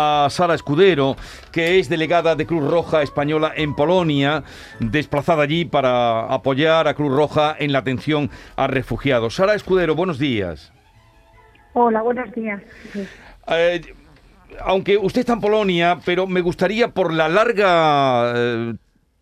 a Sara Escudero, que es delegada de Cruz Roja Española en Polonia, desplazada allí para apoyar a Cruz Roja en la atención a refugiados. Sara Escudero, buenos días. Hola, buenos días. Eh, aunque usted está en Polonia, pero me gustaría por la larga eh,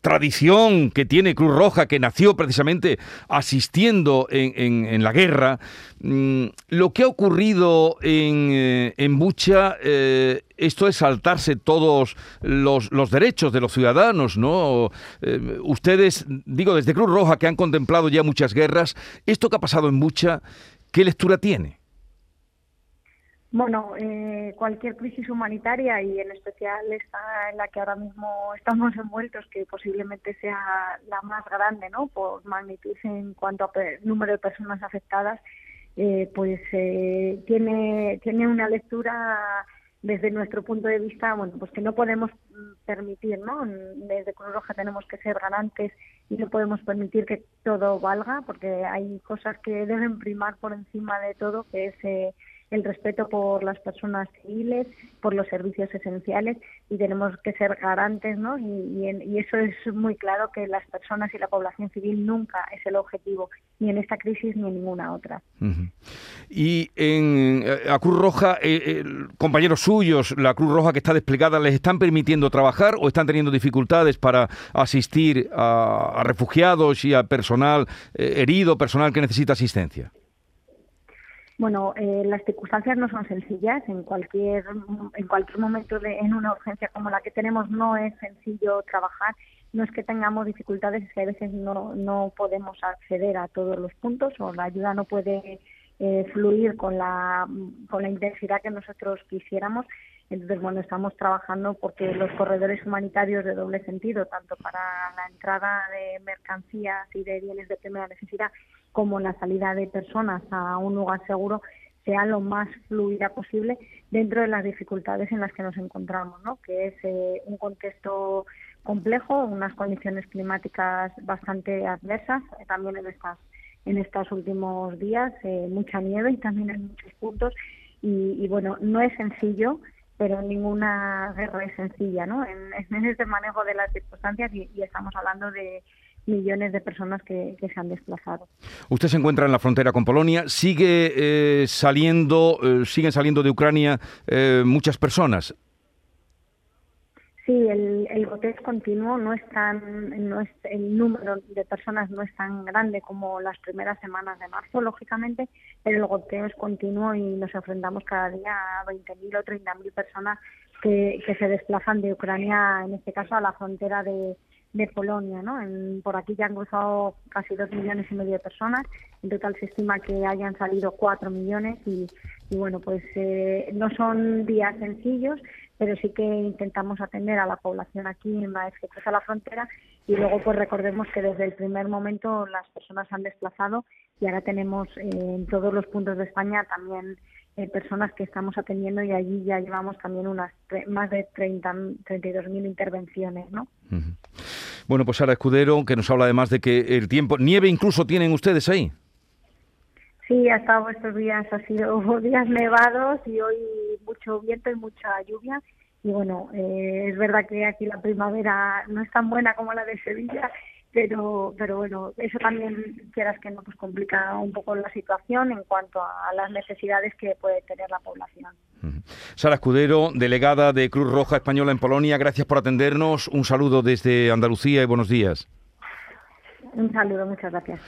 tradición que tiene Cruz Roja, que nació precisamente asistiendo en, la guerra, mm, lo que ha ocurrido en, eh, en Bucha, eh, esto es saltarse todos los, derechos de los ciudadanos, ¿no? Eh, ustedes, digo, desde Cruz Roja, que han contemplado ya muchas guerras, esto que ha pasado en Bucha, ¿qué lectura tiene? Bueno, eh, cualquier crisis humanitaria y en especial esta en la que ahora mismo estamos envueltos, que posiblemente sea la más grande, ¿no? Por magnitud en cuanto a número de personas afectadas, eh, pues eh, tiene tiene una lectura desde nuestro punto de vista, bueno, pues que no podemos permitir, ¿no? Desde Cruz Roja tenemos que ser garantes y no podemos permitir que todo valga, porque hay cosas que deben primar por encima de todo, que es el respeto por las personas civiles, por los servicios esenciales y tenemos que ser garantes, ¿no? Y, eso es muy claro que las personas y la población civil nunca es el objetivo, ni en esta crisis ni en ninguna otra. Y en la Cruz Roja, eh, compañeros suyos, la Cruz Roja que está desplegada, ¿les están permitiendo trabajar o están teniendo dificultades para asistir a, refugiados y a personal eh, herido, personal que necesita asistencia? Bueno, eh, las circunstancias no son sencillas. En cualquier en cualquier momento de, en una urgencia como la que tenemos no es sencillo trabajar. No es que tengamos dificultades, es que a veces no, no podemos acceder a todos los puntos o la ayuda no puede eh, fluir con la, con la intensidad que nosotros quisiéramos. Entonces, bueno, estamos trabajando porque los corredores humanitarios de doble sentido, tanto para la entrada de mercancías y de bienes de primera necesidad como la salida de personas a un lugar seguro sea lo más fluida posible dentro de las dificultades en las que nos encontramos, ¿no? que es eh, un contexto complejo, unas condiciones climáticas bastante adversas, eh, también en estas en estos últimos días, eh, mucha nieve y también en muchos puntos, y, bueno, no es sencillo, pero ninguna guerra es sencilla, ¿no? En, en manejo de las circunstancias y estamos hablando de, millones de personas que, se han desplazado. Usted se encuentra en la frontera con Polonia. Sigue eh, saliendo, eh, siguen saliendo de Ucrania eh, muchas personas. Sí, el, el goteo es continuo, no es tan, no es, el número de personas no es tan grande como las primeras semanas de marzo, lógicamente, pero el goteo es continuo y nos enfrentamos cada día a 20.000 o 30.000 personas que, que se desplazan de Ucrania, en este caso a la frontera de, de Polonia, ¿no? por aquí ya han cruzado casi dos millones y medio de personas. En total se estima que hayan salido cuatro millones y, bueno, pues eh, no son días sencillos, pero sí que intentamos atender a la población aquí vez que la frontera y luego pues recordemos que desde el primer momento las personas han desplazado y ahora tenemos eh, en todos los puntos de España también eh, personas que estamos atendiendo y allí ya llevamos también unas más de 30, 32 mil intervenciones, ¿no? Bueno, pues Sara Escudero, que nos habla además de que el tiempo, nieve incluso tienen ustedes ahí. Sí, ha estado estos días, ha sido días nevados y hoy mucho viento y mucha lluvia. Y bueno, eh, es verdad que aquí la primavera no es tan buena como la de Sevilla pero pero bueno eso también quieras que no pues complica un poco la situación en cuanto a las necesidades que puede tener la población Sara Escudero, delegada de Cruz Roja Española en Polonia, gracias por atendernos. Un saludo desde Andalucía y buenos días. Un saludo, muchas gracias.